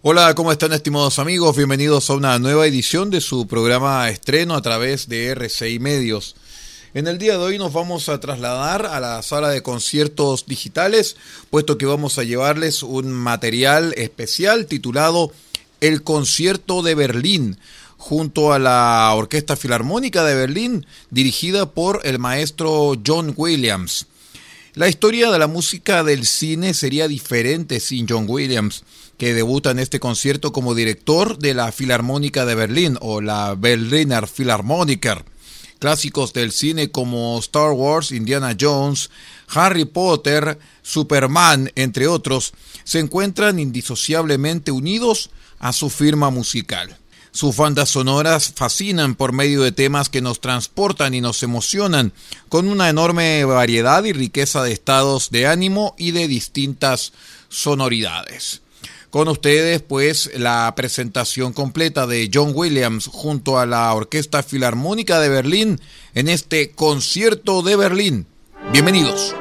Hola, ¿cómo están estimados amigos? Bienvenidos a una nueva edición de su programa Estreno a través de RCI Medios. En el día de hoy nos vamos a trasladar a la sala de conciertos digitales, puesto que vamos a llevarles un material especial titulado El concierto de Berlín, junto a la Orquesta Filarmónica de Berlín, dirigida por el maestro John Williams. La historia de la música del cine sería diferente sin John Williams que debuta en este concierto como director de la Filarmónica de Berlín o la Berliner Philharmoniker. Clásicos del cine como Star Wars, Indiana Jones, Harry Potter, Superman, entre otros, se encuentran indisociablemente unidos a su firma musical. Sus bandas sonoras fascinan por medio de temas que nos transportan y nos emocionan, con una enorme variedad y riqueza de estados de ánimo y de distintas sonoridades. Con ustedes, pues, la presentación completa de John Williams junto a la Orquesta Filarmónica de Berlín en este concierto de Berlín. Bienvenidos.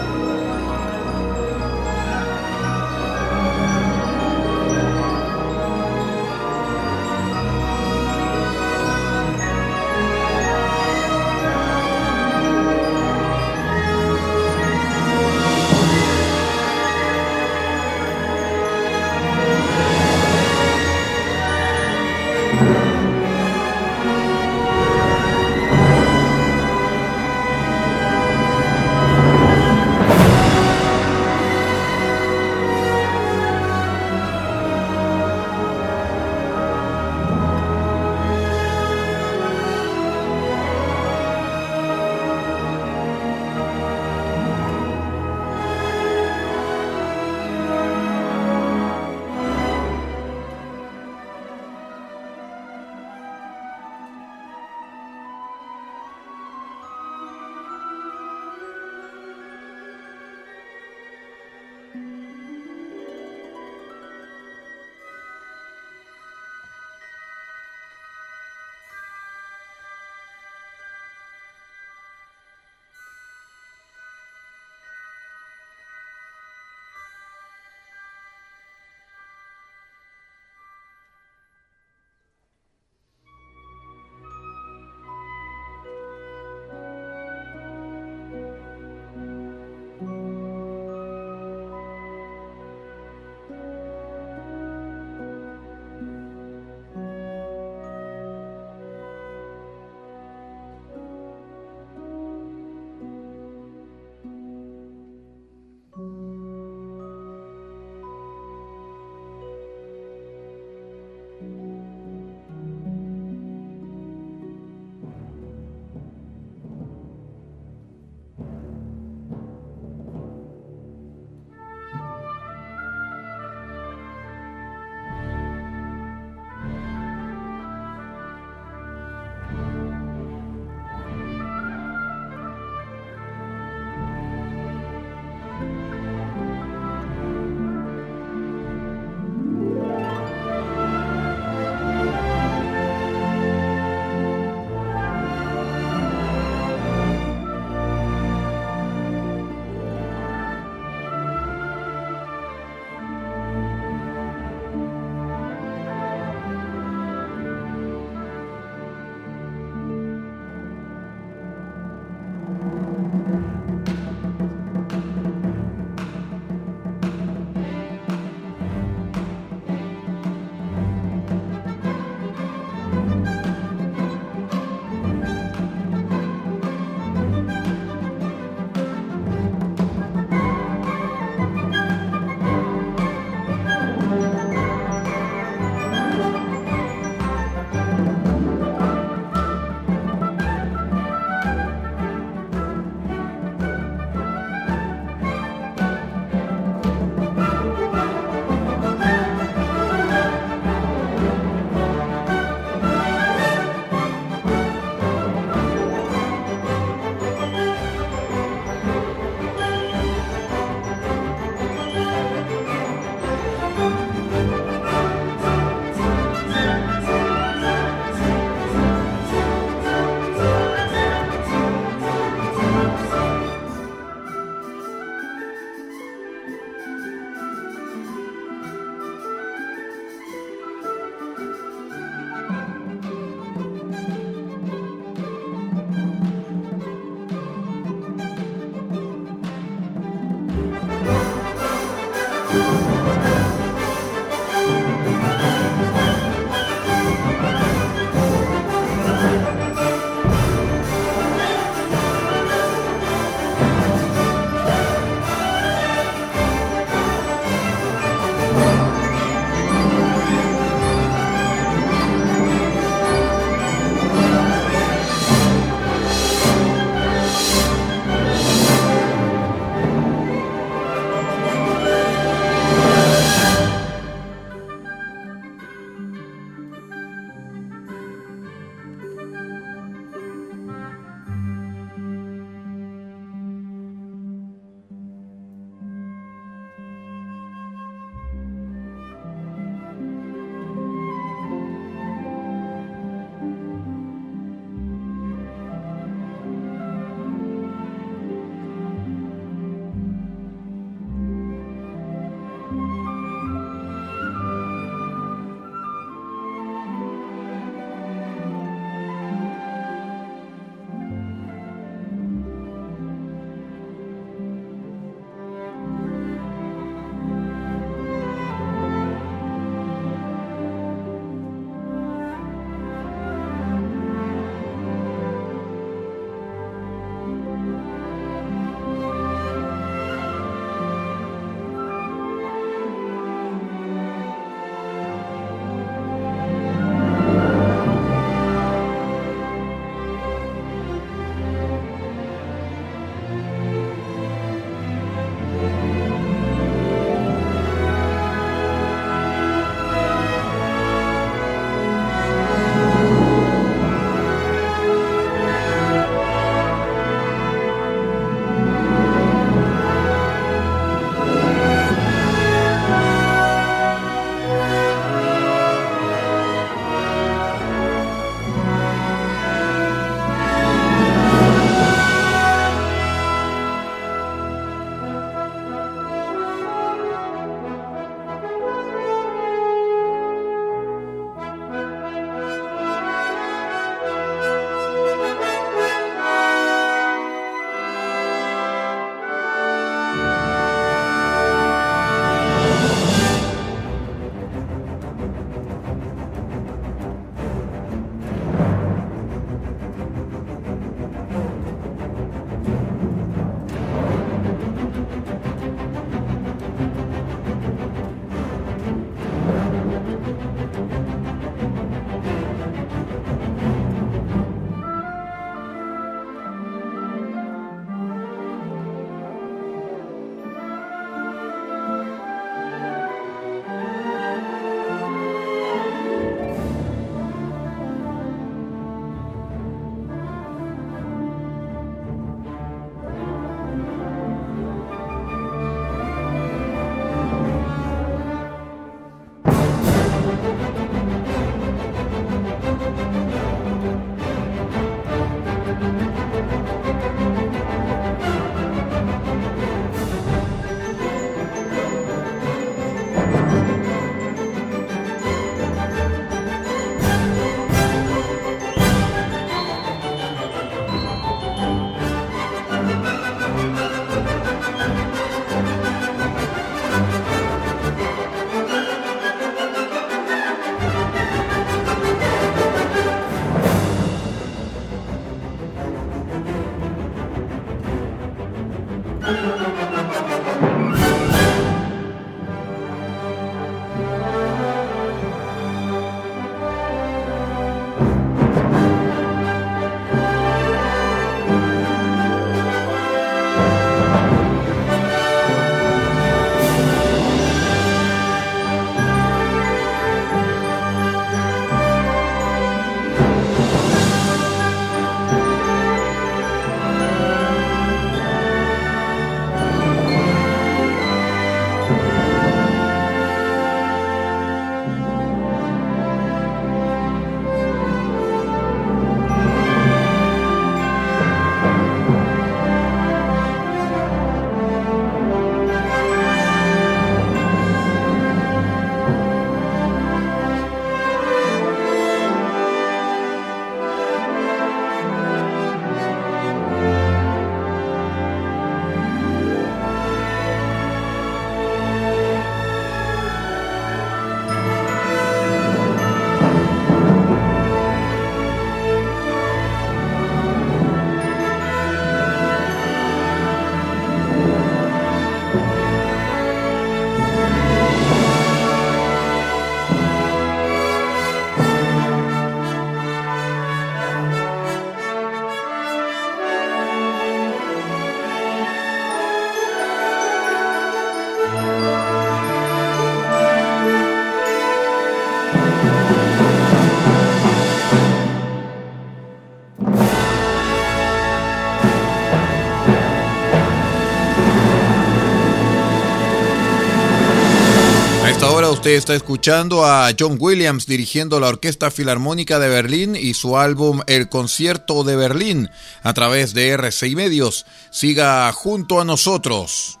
Usted está escuchando a John Williams dirigiendo la Orquesta Filarmónica de Berlín y su álbum El Concierto de Berlín a través de RCI Medios. Siga junto a nosotros.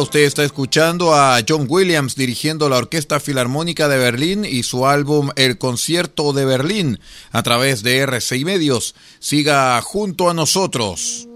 Usted está escuchando a John Williams dirigiendo la Orquesta Filarmónica de Berlín y su álbum El Concierto de Berlín a través de RCI Medios. Siga junto a nosotros.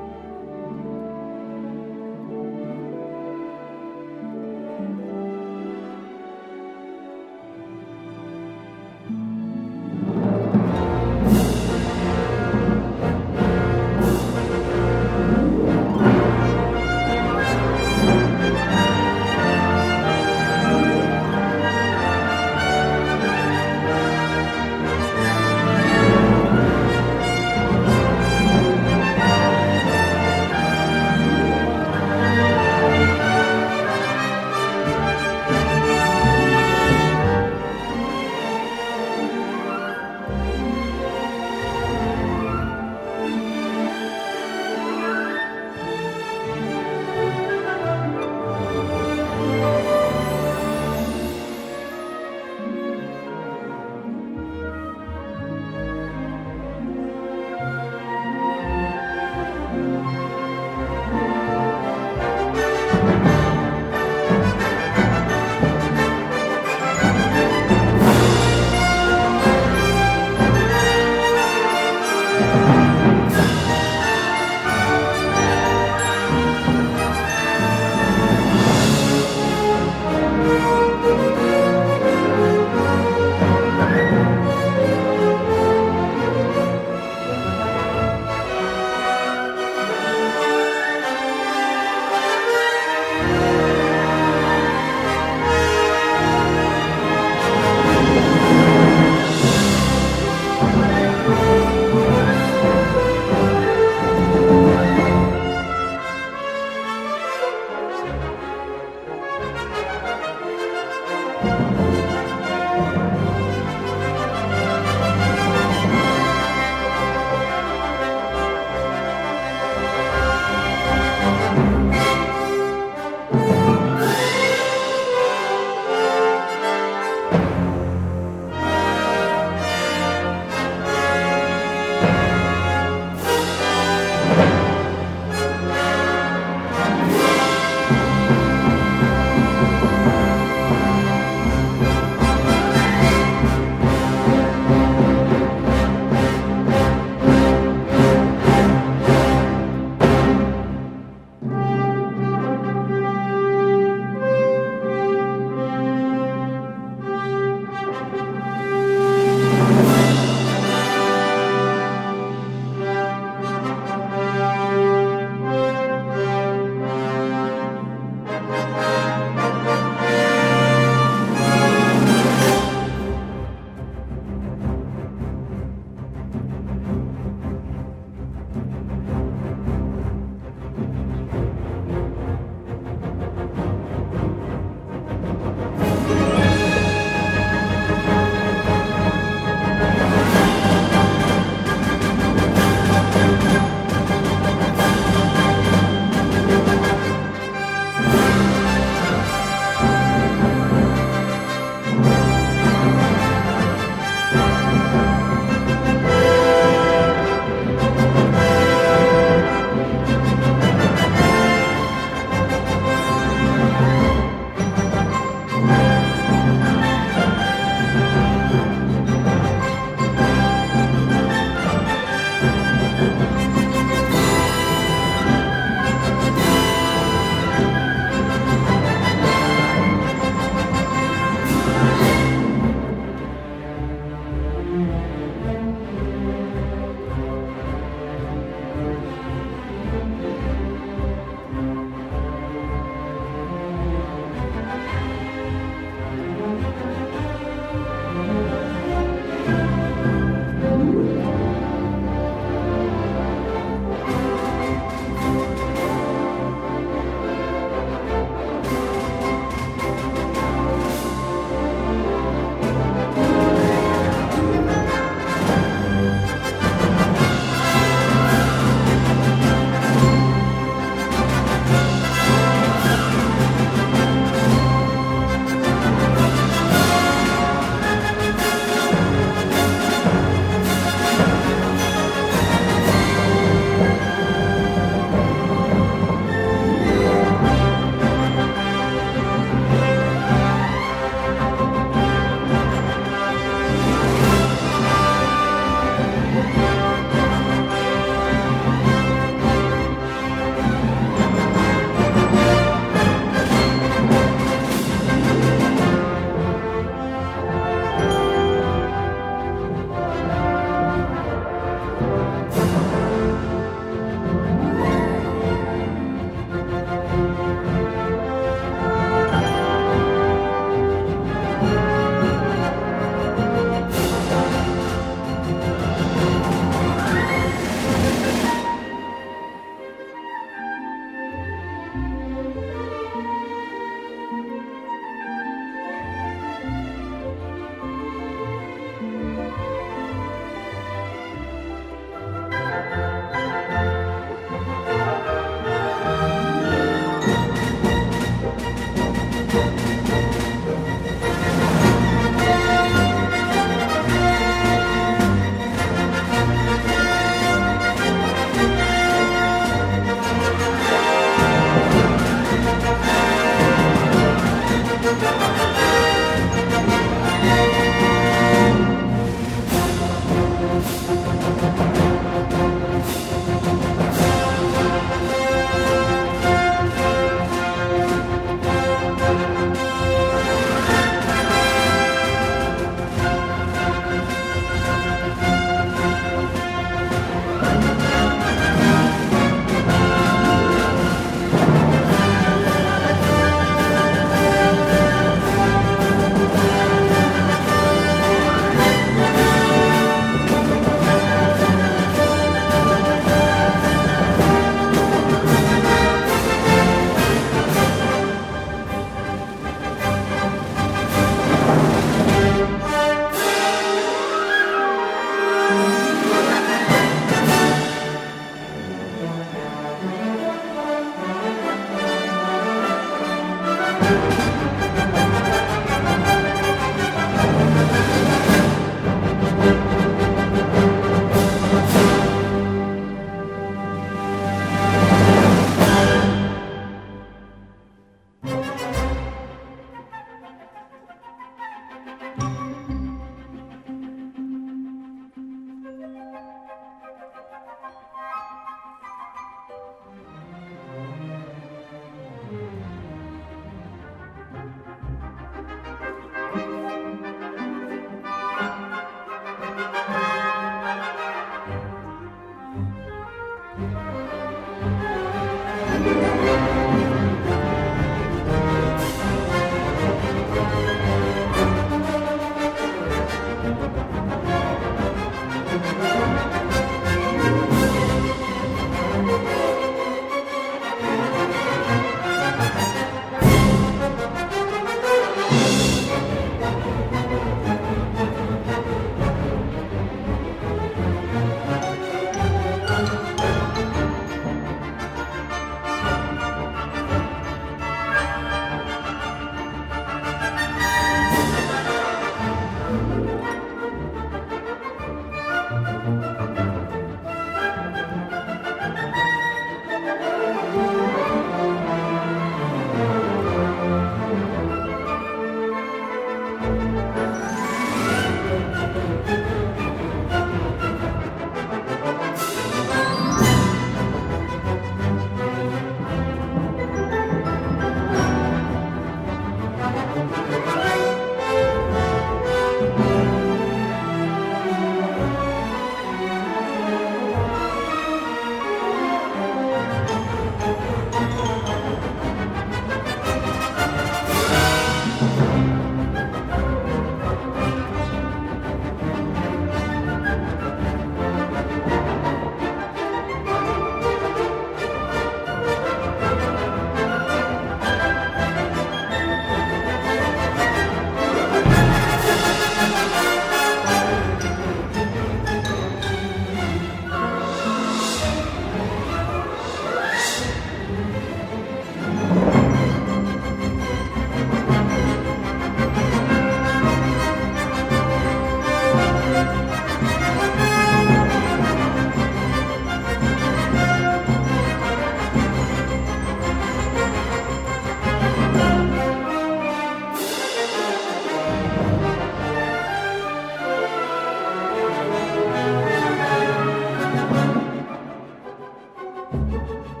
Música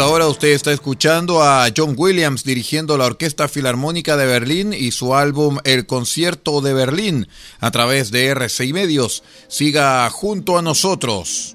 esta hora usted está escuchando a John Williams dirigiendo la Orquesta Filarmónica de Berlín y su álbum El Concierto de Berlín a través de RCI Medios. Siga junto a nosotros.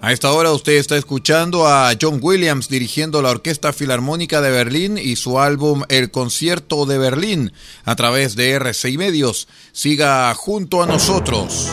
A esta hora usted está escuchando a John Williams dirigiendo la Orquesta Filarmónica de Berlín y su álbum El Concierto de Berlín a través de RCI Medios. Siga junto a nosotros.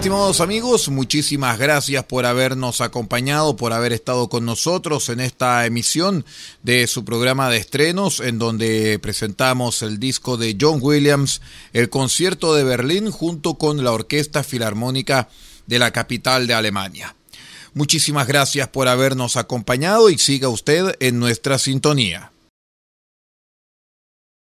Estimados amigos, muchísimas gracias por habernos acompañado, por haber estado con nosotros en esta emisión de su programa de estrenos, en donde presentamos el disco de John Williams, el concierto de Berlín, junto con la Orquesta Filarmónica de la capital de Alemania. Muchísimas gracias por habernos acompañado y siga usted en nuestra sintonía.